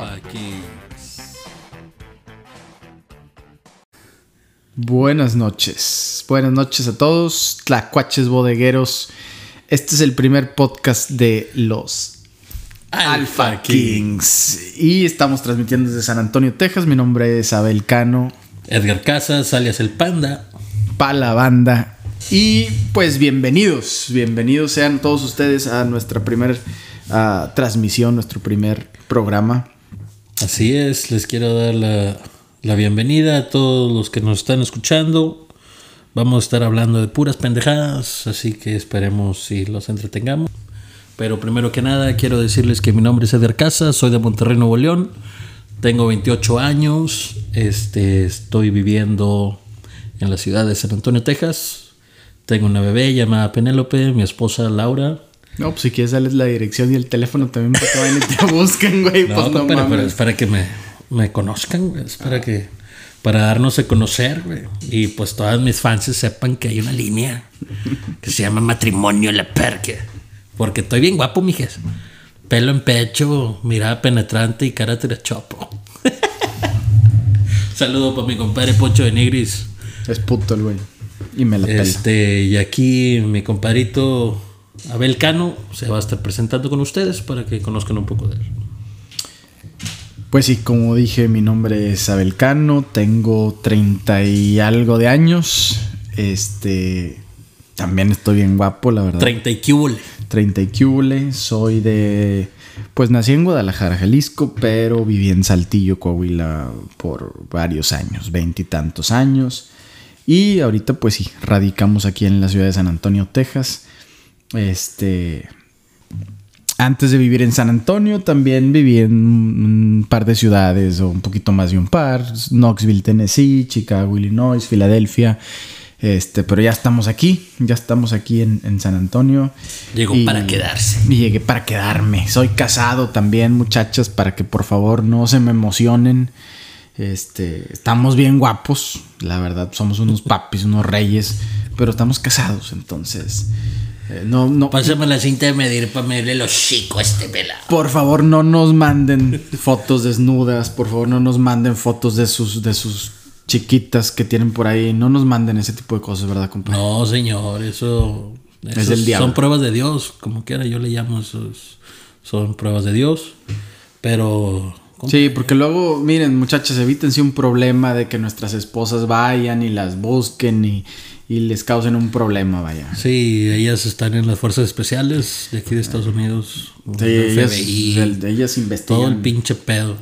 Alpha Kings. Buenas noches. Buenas noches a todos, tlacuaches bodegueros. Este es el primer podcast de los Alpha Kings. Y estamos transmitiendo desde San Antonio, Texas. Mi nombre es Abel Cano, Edgar Casas, alias el Panda. pa la banda. Y pues bienvenidos, bienvenidos sean todos ustedes a nuestra primera transmisión, nuestro primer programa. Así es, les quiero dar la, bienvenida a todos los que nos están escuchando. Vamos a estar hablando de puras pendejadas, así que esperemos si los entretengamos. Pero primero que nada, quiero decirles que mi nombre es Edgar Casas, soy de Monterrey, Nuevo León. Tengo 28 años, este, estoy viviendo en la ciudad de San Antonio, Texas. Tengo una bebé llamada Penélope, mi esposa Laura. No, pues si quieres darles la dirección y el teléfono también para que vayan y te busquen, güey. No, pues no pero mames. es para que me, me conozcan, güey. Es para que. Para darnos a conocer, güey. Y pues todas mis fans sepan que hay una línea que se llama matrimonio la perque. Porque estoy bien guapo, mijes. Pelo en pecho, mirada penetrante y cara chopo. Saludo para mi compadre Poncho de Nigris. Es puto el güey. Y me la pela. Este, y aquí mi compadrito Abel Cano se va a estar presentando con ustedes para que conozcan un poco de él. Pues sí, como dije, mi nombre es Abel Cano, tengo 30 y algo de años. Este. También estoy bien guapo, la verdad. 30 y cúbole. 30 y soy de... Pues nací en Guadalajara, Jalisco, pero viví en Saltillo, Coahuila por varios años, veintitantos años. Y ahorita pues sí, radicamos aquí en la ciudad de San Antonio, Texas. Este... Antes de vivir en San Antonio, también viví en un par de ciudades, o un poquito más de un par. Knoxville, Tennessee, Chicago, Illinois, Filadelfia. Este, pero ya estamos aquí, ya estamos aquí en, en San Antonio. Llegó Y- para quedarse. Y llegué para quedarme. Soy casado también, muchachas, para que por favor no se me emocionen. Este, estamos bien guapos, la verdad, somos unos papis, unos reyes, pero estamos casados, entonces eh, no, no, Pásame la cinta de medir para medirle los chicos a este pelado. por favor no nos manden fotos desnudas, por favor no nos manden fotos de sus, de sus chiquitas que tienen por ahí, no nos manden ese tipo de cosas, ¿verdad, compadre? No, señor, eso, Es del diablo. Son pruebas de Dios, como quiera yo le llamo esos. Son pruebas de Dios. Pero. Sí, porque luego, miren, muchachas, evítense un problema de que nuestras esposas vayan y las busquen y, y les causen un problema, vaya. Sí, ellas están en las fuerzas especiales de aquí de Estados Unidos. Sí, el ellas, FBI, el- ellas investigan. todo el pinche pedo.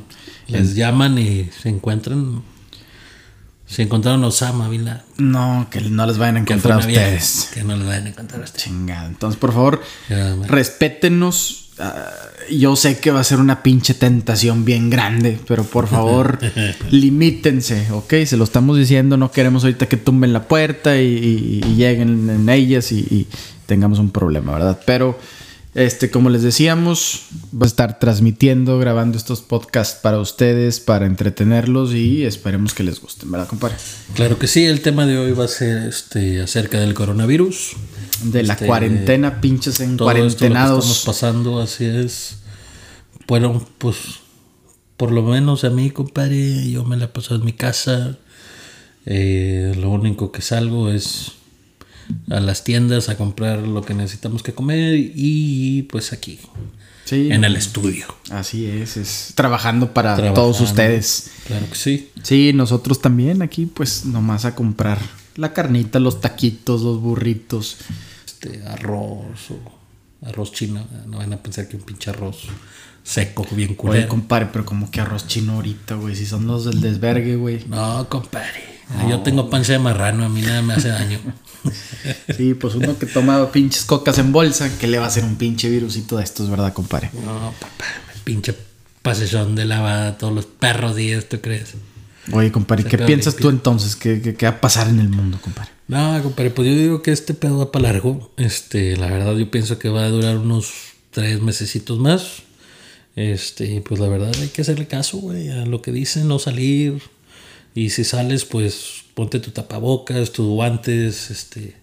Les llaman y se encuentran. Se encontraron Osama Bin Laden. No, que no les vayan a encontrar a ustedes. Que no les vayan a encontrar a ustedes. Chingada. Entonces, por favor, respétenos. Ah, yo sé que va a ser una pinche tentación bien grande, pero por favor, limítense, ¿ok? Se lo estamos diciendo, no queremos ahorita que tumben la puerta y, y- y lleguen en ellas y, y tengamos un problema, ¿verdad? Pero, este, como les decíamos, va a estar transmitiendo, grabando estos podcasts para ustedes, para entretenerlos y esperemos que les gusten, ¿verdad, compadre? Claro que sí, el tema de hoy va a ser este acerca del coronavirus. De la Este, cuarentena, pinches en que estamos cuarentenados. pasando, así es. Bueno, pues por lo menos a mí, compadre, yo me la he pasado en mi casa. Eh, lo único que salgo es a las tiendas a comprar lo que necesitamos que comer y pues aquí, Sí, en el estudio. así es, es trabajando para Trabajando. todos ustedes. Claro que sí. Sí, nosotros también aquí, pues nomás a comprar la carnita, los taquitos, los burritos. Este arroz o arroz chino. No van a pensar que un pinche arroz seco, bien Oye, culero. compadre, pero como que arroz chino ahorita, güey. Si son los del desvergue, güey. No, compadre. Yo tengo panza de marrano, a mí nada me hace daño. Sí, pues uno que toma pinches cocas en bolsa, que le va a hacer un pinche virusito de estos, ¿verdad, compadre? No, papá, pinche pasezón de lavada todos los perros días, ¿tú crees? Oye, compadre, ¿qué piensas tú entonces? ¿Qué, qué, qué va a pasar en el mundo, compadre? No, compadre, pues yo digo que este pedo va para largo. Este, la verdad, yo pienso que va a durar unos tres mesecitos más. Este, y pues la verdad hay que hacerle caso, güey, a lo que dicen, no salir. Y si sales, pues ponte tu tapabocas, tus guantes, este,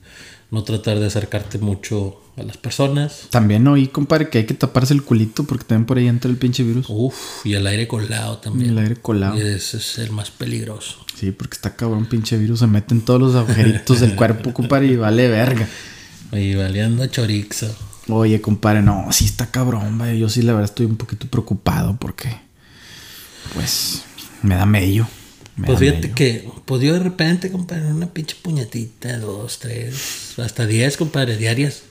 no tratar de acercarte mucho a las personas. También oí, compadre, que hay que taparse el culito porque también por ahí entra el pinche virus. Uf, y el aire colado también. El aire colado. Y ese es el más peligroso. Sí, porque está cabrón, pinche virus. Se mete en todos los agujeritos del cuerpo, compadre, y vale verga. Y valiendo chorizo. Oye, compadre, no, sí está cabrón, vaya. Yo sí, la verdad, estoy un poquito preocupado porque, pues, me da medio. me Pues da fíjate que, pues yo de repente, compadre, una pinche puñetita, dos, tres, hasta diez, compadre, diarias.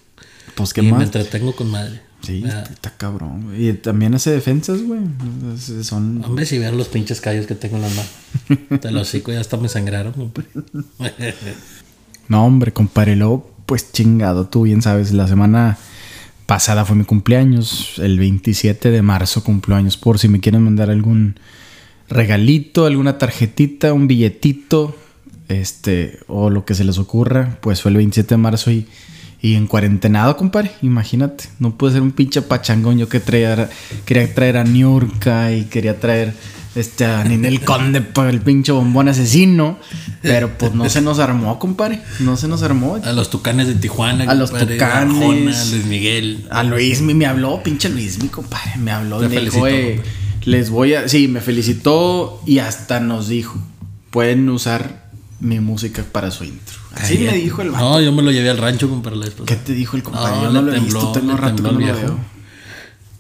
Pues, ¿qué y me más? entretengo con madre. Sí, está, cabrón, güey. Y también hace defensas, güey. Son. Hombre, si vean los pinches callos que tengo en las manos. Te lo hocico ya hasta me sangraron, compadre. No, hombre, compadre. Luego, pues chingado, tú bien sabes, la semana pasada fue mi cumpleaños. El 27 de marzo cumplo años. Por si me quieren mandar algún regalito, alguna tarjetita, un billetito, este, o lo que se les ocurra, pues fue el 27 de marzo y, y en cuarentenado, compadre. Imagínate, no puede ser un pinche pachangón. Yo que traía, quería traer a Niurka y quería traer este, a Ninel Conde para el pinche bombón asesino, pero pues no se nos armó, compadre. No se nos armó. A los tucanes de Tijuana, A los Tucanes. Arjona, Luis Miguel. A Luis me habló, pinche Luis mi compadre, me habló Te y me dijo, felicitó. "Eh, les voy a, sí, me felicitó y hasta nos dijo, pueden usar mi música para su intro. Así me dijo el vato. No, yo me lo llevé al rancho, compadre, la pasada. ¿Qué te dijo el compadre? No, Yo no le lo he visto, tembló, tengo le rato que tembló no lo el viejo. veo.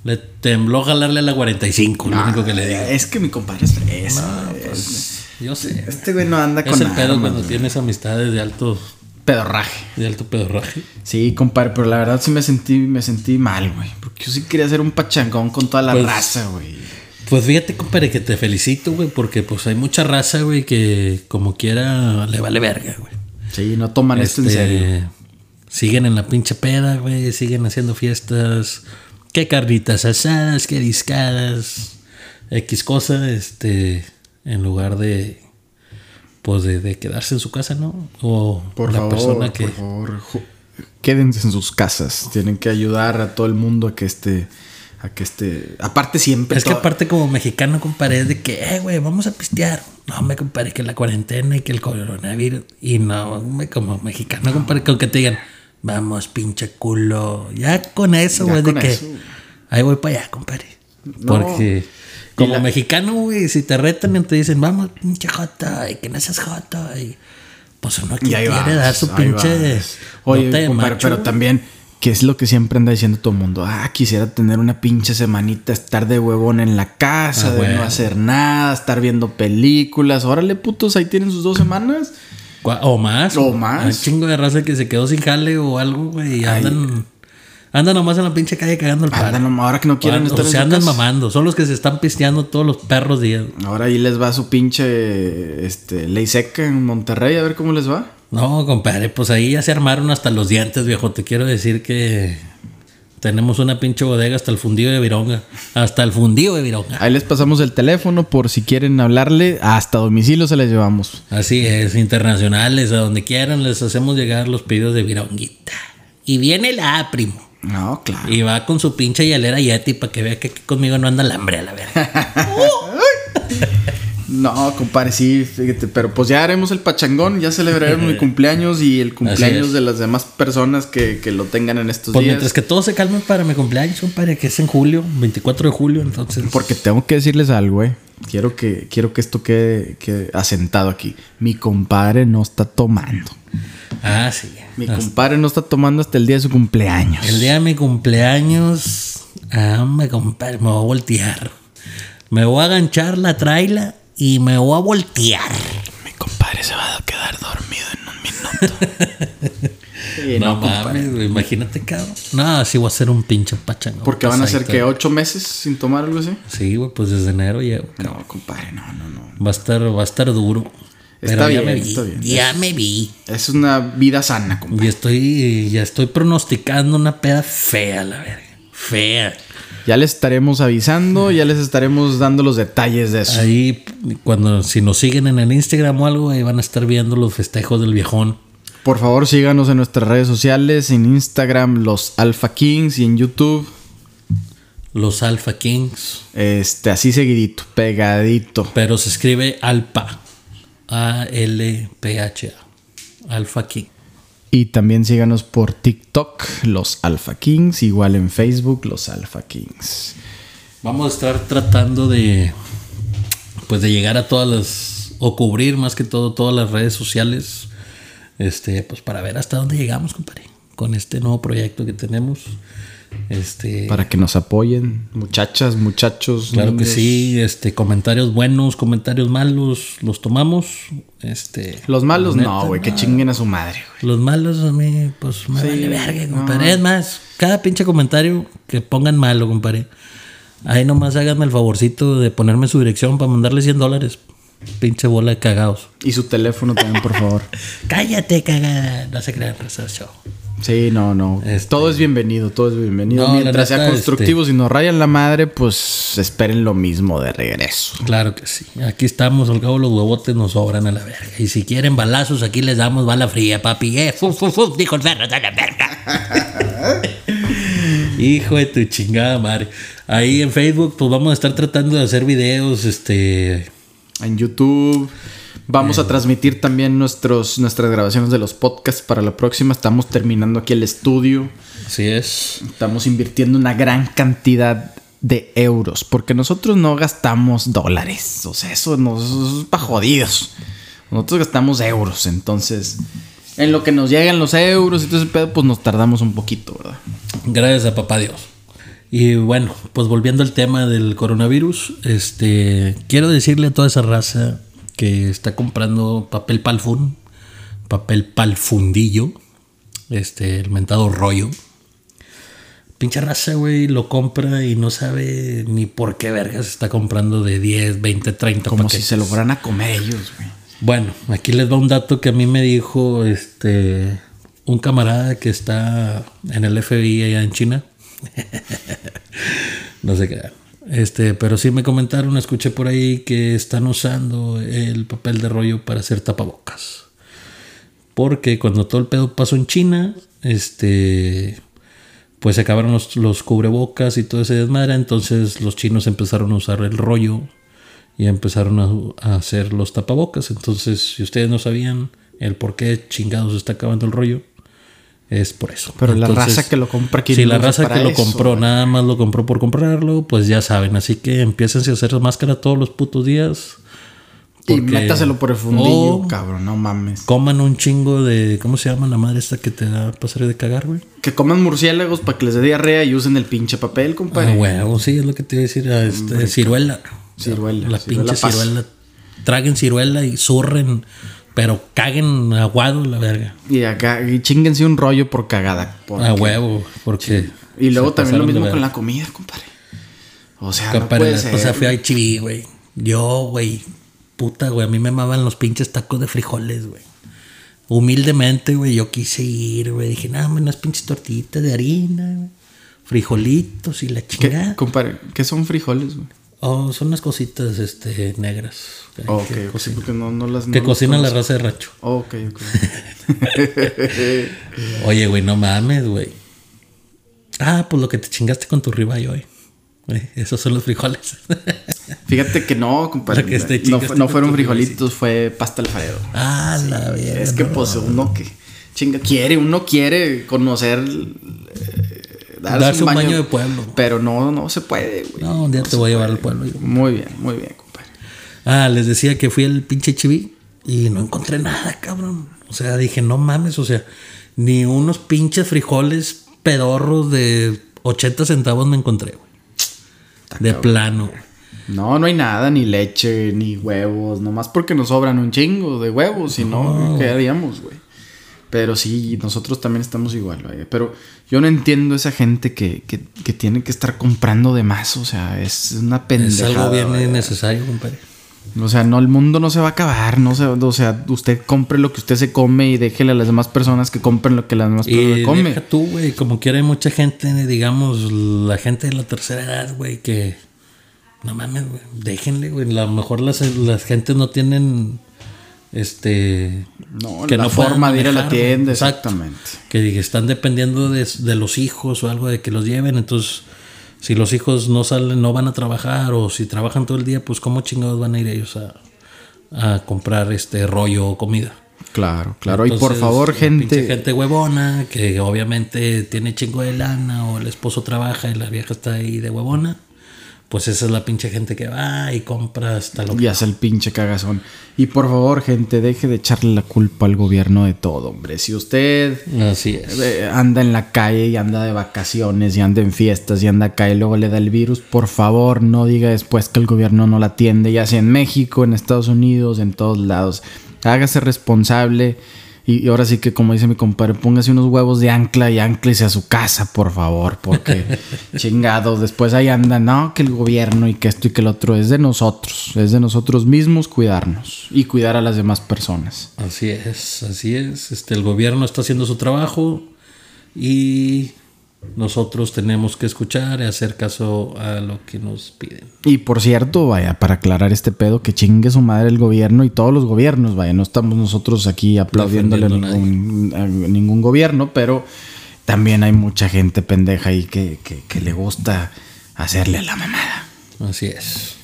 Le tembló jalarle a la 45, lo único que le digo. Es que mi compadre es. No, pues, yo sé. Este güey no anda Es con el pedo armas, cuando güey. tienes amistades de alto, pedorraje. de alto pedorraje. Sí, compadre, pero la verdad sí me sentí, me sentí mal, güey. Porque yo sí quería hacer un pachangón con toda la Pues, raza, güey. Pues fíjate, compadre, que te felicito, güey, porque pues hay mucha raza, güey, que como quiera le vale verga, güey. Sí, no toman esto en Este, serio. Siguen en la pinche peda, güey, siguen haciendo fiestas. Qué carnitas asadas, qué discadas, X cosa, este, en lugar de, pues de, de quedarse en su casa, ¿no? O Por la favor, persona que... por favor, quédense en sus casas. Tienen que ayudar a todo el mundo a que esté, a que esté. Aparte siempre. Es que aparte como mexicano, compadre, es de que, eh, güey, vamos a pistear. No, me compadre, que la cuarentena y que el coronavirus. Y no, me como mexicano, compadre, con que te digan, vamos, pinche culo. Ya con eso, güey, de que, ahí voy para allá, compadre. No. Porque como la- mexicano, güey, si te retan y te dicen, vamos, pinche jota, y que no seas jota, y pues uno aquí quiere vas, dar su pinche. Oye, compadre, macho, pero también, que es lo que siempre anda diciendo todo el mundo. Ah, quisiera tener una pinche semanita, estar de huevón en la casa, Ah, de bueno. no hacer nada, estar viendo películas. Órale, putos, ahí tienen sus dos semanas. O más. O más. Hay un chingo de raza que se quedó sin jale o algo, güey. Y andan, andan nomás en la pinche calle cagando el. Andan, nomás, ahora que no quieren o, estar o en se andan casa. mamando. Son los que se están pisteando todos los perros días. Ahora ahí les va su pinche este, ley seca en Monterrey, a ver cómo les va. No, compadre, pues ahí ya se armaron hasta los dientes, viejo. Te quiero decir que tenemos una pinche bodega hasta el fundido de Vironga. Hasta el fundido de Vironga. Ahí les pasamos el teléfono por si quieren hablarle. Hasta domicilio se les llevamos. Así es, internacionales, a donde quieran les hacemos llegar los pedidos de Vironguita. Y viene la primo. No, claro. Y va con su pinche hielera Yeti para que vea que aquí conmigo no anda el hambre a la verga. No, compadre, sí, fíjate, pero pues ya haremos el pachangón, ya celebraremos mi cumpleaños y el cumpleaños de las demás personas que, que lo tengan en estos Pues días. mientras que todo se calme para mi cumpleaños, compadre, que es en julio, 24 de julio, entonces. Porque tengo que decirles algo, eh. Quiero que, quiero que esto quede, quede asentado aquí. Mi compadre no está tomando. Ah, sí. Mi compadre no está tomando hasta el día de su cumpleaños. El día de mi cumpleaños, ah, me compadre, me voy a voltear. Me voy a aganchar la traila y me voy a voltear. Mi compadre se va a quedar dormido en un minuto. Sí, no, no, compadre. mames, güey, imagínate, cabrón. No, sí voy a ser un pinche pachangón. Porque van a ser que ocho meses sin tomar algo así. Sí, güey, pues desde enero llevo. No, compadre, no, no, no. Va a estar, va a estar duro. Está Pero ya bien, me vi. está bien. Ya me vi. Es una vida sana, compadre. Y estoy, ya estoy pronosticando una peda fea, la verga. Fea. Ya les estaremos avisando, ya les estaremos dando los detalles de eso. Ahí, cuando, si nos siguen en el Instagram o algo, ahí van a estar viendo los festejos del viejón. Por favor, síganos en nuestras redes sociales, en Instagram, los Alpha Kings y en YouTube. Los Alpha Kings. Este, así seguidito, pegadito. Pero se escribe Alpa. A-L-P-H-A. Alpha King. Y también síganos por TikTok, los Alpha Kings, igual en Facebook, los Alpha Kings. Vamos a estar tratando de pues de llegar a todas las o cubrir más que todo todas las redes sociales este pues para ver hasta dónde llegamos, compadre, con este nuevo proyecto que tenemos. Este, Para que nos apoyen, muchachas, muchachos. claro que sí, este comentarios buenos, comentarios malos, los tomamos. Este Los malos no, güey, que chinguen a su madre. Los malos a mí, pues me Sí, vale verga, no. compadre. Es más, cada pinche comentario que pongan malo, compadre. Ahí nomás háganme el favorcito de ponerme su dirección para mandarle 100 dólares. Pinche bola de cagados. Y su teléfono también, por favor. Cállate, cagada. No se crean, Show. Sí, no, no. Este- Todo es bienvenido, todo es bienvenido. No, Mientras sea constructivo, si nos rayan la madre, pues esperen lo mismo de regreso. Claro que sí. Aquí estamos, al cabo los huevotes nos sobran a la verga. Y si quieren balazos, aquí les damos bala fría, papi. Eh, fu, fu, fu, dijo el perro de la verga. Hijo de tu chingada madre. Ahí en Facebook, pues vamos a estar tratando de hacer videos, este. En YouTube. Vamos a transmitir también nuestros, nuestras grabaciones de los podcasts para la próxima. Estamos terminando aquí el estudio. Así es. Estamos invirtiendo una gran cantidad de euros. Porque nosotros no gastamos dólares. O sea, eso nos es para jodidos. Nosotros gastamos euros. Entonces, en lo que nos llegan los euros y todo ese pedo, pues nos tardamos un poquito, ¿verdad? Gracias a papá Dios. Y bueno, pues volviendo al tema del coronavirus, este quiero decirle a toda esa raza que está comprando papel palfun, papel palfundillo, este, el mentado rollo. Pinche raza, güey, lo compra y no sabe ni por qué vergas está comprando de 10, 20, 30 Como paquetes. si se lo fueran a comer ellos, güey. Bueno, aquí les va un dato que a mí me dijo este un camarada que está en el FBI allá en China. no sé qué. Este, pero sí me comentaron, escuché por ahí que están usando el papel de rollo para hacer tapabocas. Porque cuando todo el pedo pasó en China, este pues se acabaron los, los cubrebocas y todo ese desmadre, entonces los chinos empezaron a usar el rollo y empezaron a, a hacer los tapabocas. Entonces, si ustedes no sabían el por qué chingados está acabando el rollo, es por eso. Pero la raza que lo compra aquí Si la raza que lo eso, compró güey. nada más lo compró por comprarlo, pues ya saben. Así que empiecen a hacer máscara todos los putos días. Y métaselo por el fundillo, cabrón, no mames. Coman un chingo de. ¿Cómo se llama la madre esta que te da pasar de cagar, güey? Que coman murciélagos para que les dé diarrea y usen el pinche papel, Ah, compadre. huevo, sí, es lo que te iba a decir. a Este, ciruela. Ciruela, La ciruela pinche pasa. ciruela. Traguen ciruela y zurren. Pero caguen aguado la verga. Y acá, y chinguense un rollo por cagada. porque- A huevo, porque. Y luego también lo mismo con la comida, compadre. O sea, Compadre, no puede la ser. esposa fui a HB, güey. Yo, güey. Puta, güey. A mí me maman los pinches tacos de frijoles, güey. Humildemente, güey. Yo quise ir, güey. Dije, nada, unas pinches tortillitas de harina, güey. Frijolitos y la ¿Qué, chingada. compadre, ¿qué son frijoles, güey? Oh, son unas cositas, este, negras. que- Ok, que ok, cocinan. porque no, no las... Que no las cocina la raza de rancho. Ok, ok. Oye, güey, no mames, güey. Ah, pues lo que te chingaste con tu ribeye hoy. Güey, Esos son los frijoles. Fíjate que no, compadre. Que este no, fueron frijolitos, fue pasta alfredo. ah, la. Es que no. pues uno que chinga quiere, uno quiere conocer eh, Darse un baño de pueblo. Pero no, no se puede, güey. No, un día te voy a llevar al pueblo. hijo. Muy bien, muy bien, compadre. Ah, les decía que fui al pinche chiví y no encontré nada, cabrón. O sea, dije, no mames, o sea, ni unos pinches frijoles pedorros de 80 centavos me encontré, güey. De plano. No, no hay nada, ni leche, ni huevos, nomás porque nos sobran un chingo de huevos, si no, ¿qué haríamos, güey? Pero sí, nosotros también estamos igual, vaya. Pero yo no entiendo esa gente que, que, que tiene que estar comprando de más, o sea, es una Es pendejada. algo bien vaya. innecesario, compadre. O sea, no, el mundo no se va a acabar, no se, o sea, usted compre lo que usted se come y déjele a las demás personas que compren lo que las demás personas Y comen. deja tú, güey, como quiera hay mucha gente, digamos, la gente de la tercera edad, güey, que no mames, güey, déjenle, güey. A lo mejor las, las gentes no tienen este No, que la no forma de ir a la tienda, Exacto. exactamente. que están dependiendo de, de los hijos o algo de que los lleven, entonces si los hijos no salen, no van a trabajar o si trabajan todo el día, pues cómo chingados van a ir ellos a, a comprar este rollo o comida. Claro, claro. y por favor, gente. gente huevona, que obviamente tiene chingo de lana, o el esposo trabaja y la vieja está ahí de huevona. Pues esa es la pinche gente que va y compra hasta lo Y hace el pinche cagazón. Y por favor, gente, deje de echarle la culpa al gobierno de todo, hombre. Si usted Así es. eh, anda en la calle y anda de vacaciones y anda en fiestas y anda acá y luego le da el virus, por favor no diga después que el gobierno no la atiende, ya sea en México, en Estados Unidos, en todos lados. Hágase responsable y, y ahora sí que como dice mi compadre, póngase unos huevos de ancla y anclese a su casa, por favor, porque chingado, después ahí anda, no, que el gobierno y que esto y que el otro es de nosotros, es de nosotros mismos cuidarnos y cuidar a las demás personas. Así es, así es. Este, el gobierno está haciendo su trabajo y nosotros tenemos que escuchar y hacer caso a lo que nos piden. Y por cierto, vaya, para aclarar este pedo, que chingue su madre el gobierno y todos los gobiernos, vaya, no estamos nosotros aquí aplaudiéndole a ningún, a ningún gobierno, pero también hay mucha gente pendeja ahí que, que- que le gusta hacerle la mamada. Así es.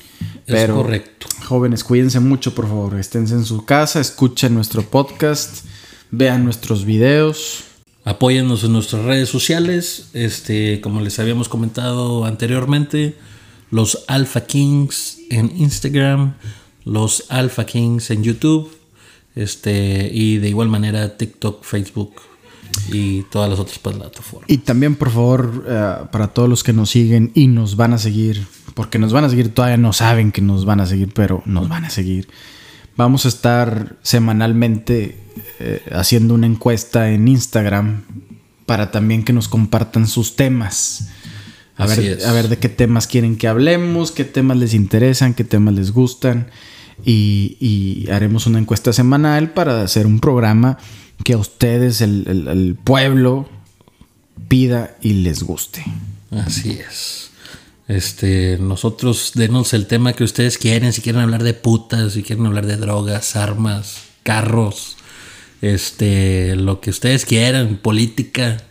Pero, es correcto. Jóvenes, cuídense mucho, por favor. Esténse en su casa, escuchen nuestro podcast, vean nuestros videos. Apóyennos en nuestras redes sociales. Este, como les habíamos comentado anteriormente, los Alpha Kings en Instagram, los Alpha Kings en YouTube, este, y de igual manera TikTok, Facebook y todas las otras plataformas. Y también, por favor, eh, para todos los que nos siguen y nos van a seguir, porque nos van a seguir, todavía no saben que nos van a seguir, pero nos van a seguir. Vamos a estar semanalmente eh, haciendo una encuesta en Instagram para también que nos compartan sus temas. A Así ver, es. a ver de qué temas quieren que hablemos, qué temas les interesan, qué temas les gustan. Y, y haremos una encuesta semanal para hacer un programa que a ustedes, el, el- el pueblo, pida y les guste. Así es. Este, nosotros denos el tema que ustedes quieren, si quieren hablar de putas, si quieren hablar de drogas, armas, carros, este, lo que ustedes quieran, política.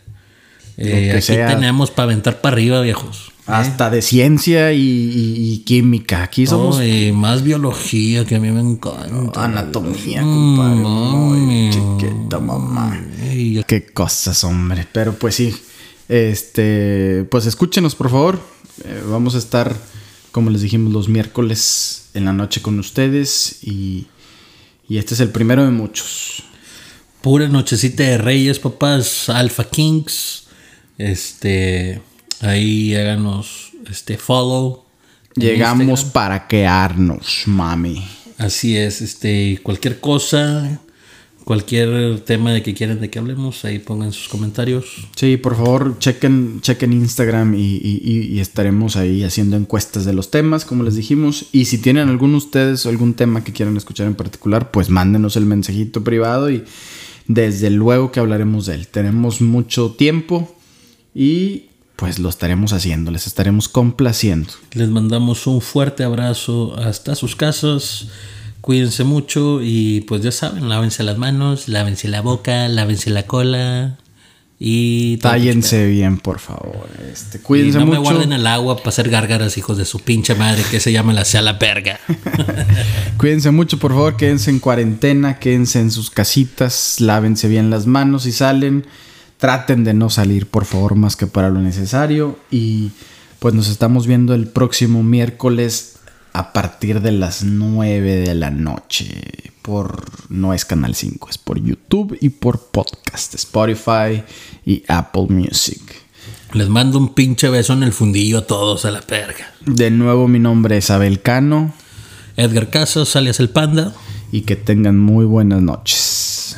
Eh, aquí sea. tenemos para aventar para arriba, viejos. Hasta de ciencia y, y- y química. Aquí somos y más biología que a mí me encanta. anatomía, compadre. Muy mami. chiquita, mamá. Ey, Qué cosas, hombre. Pero pues sí. Este. Pues escúchenos, por favor. Eh, vamos a estar, como les dijimos, los miércoles en la noche con ustedes. Y, y este es el primero de muchos. Pura nochecita de reyes, papás, Alpha Kings. Este, ahí háganos este follow. Llegamos Instagram. para quedarnos, mami. Así es, este, cualquier cosa, cualquier tema de que quieran de que hablemos, ahí pongan sus comentarios. Sí, por favor, chequen, chequen Instagram y, y- estaremos ahí haciendo encuestas de los temas, como les dijimos. Y si tienen alguno ustedes o algún tema que quieran escuchar en particular, pues mándenos el mensajito privado y desde luego que hablaremos de él. Tenemos mucho tiempo y pues lo estaremos haciendo, les estaremos complaciendo. Les mandamos un fuerte abrazo hasta sus casas. Cuídense mucho y pues ya saben, lávense las manos, lávense la boca, lávense la cola y Tállense bien, por favor. Este, Y cuídense no me guarden el agua para hacer gárgaras, hijos de su pinche madre, que se llama la sea la verga. Cuídense mucho, por favor, quédense en cuarentena, quédense en sus casitas, lávense bien las manos y salen. Traten de no salir, por favor, más que para lo necesario. Y pues nos estamos viendo el próximo miércoles a partir de las 9 de la noche. Por no es Canal 5, es por YouTube y por podcast, Spotify y Apple Music. Les mando un pinche beso en el fundillo a todos a la verga. De nuevo, mi nombre es Abel Cano Edgar Casas, alias el Panda. y que tengan muy buenas noches.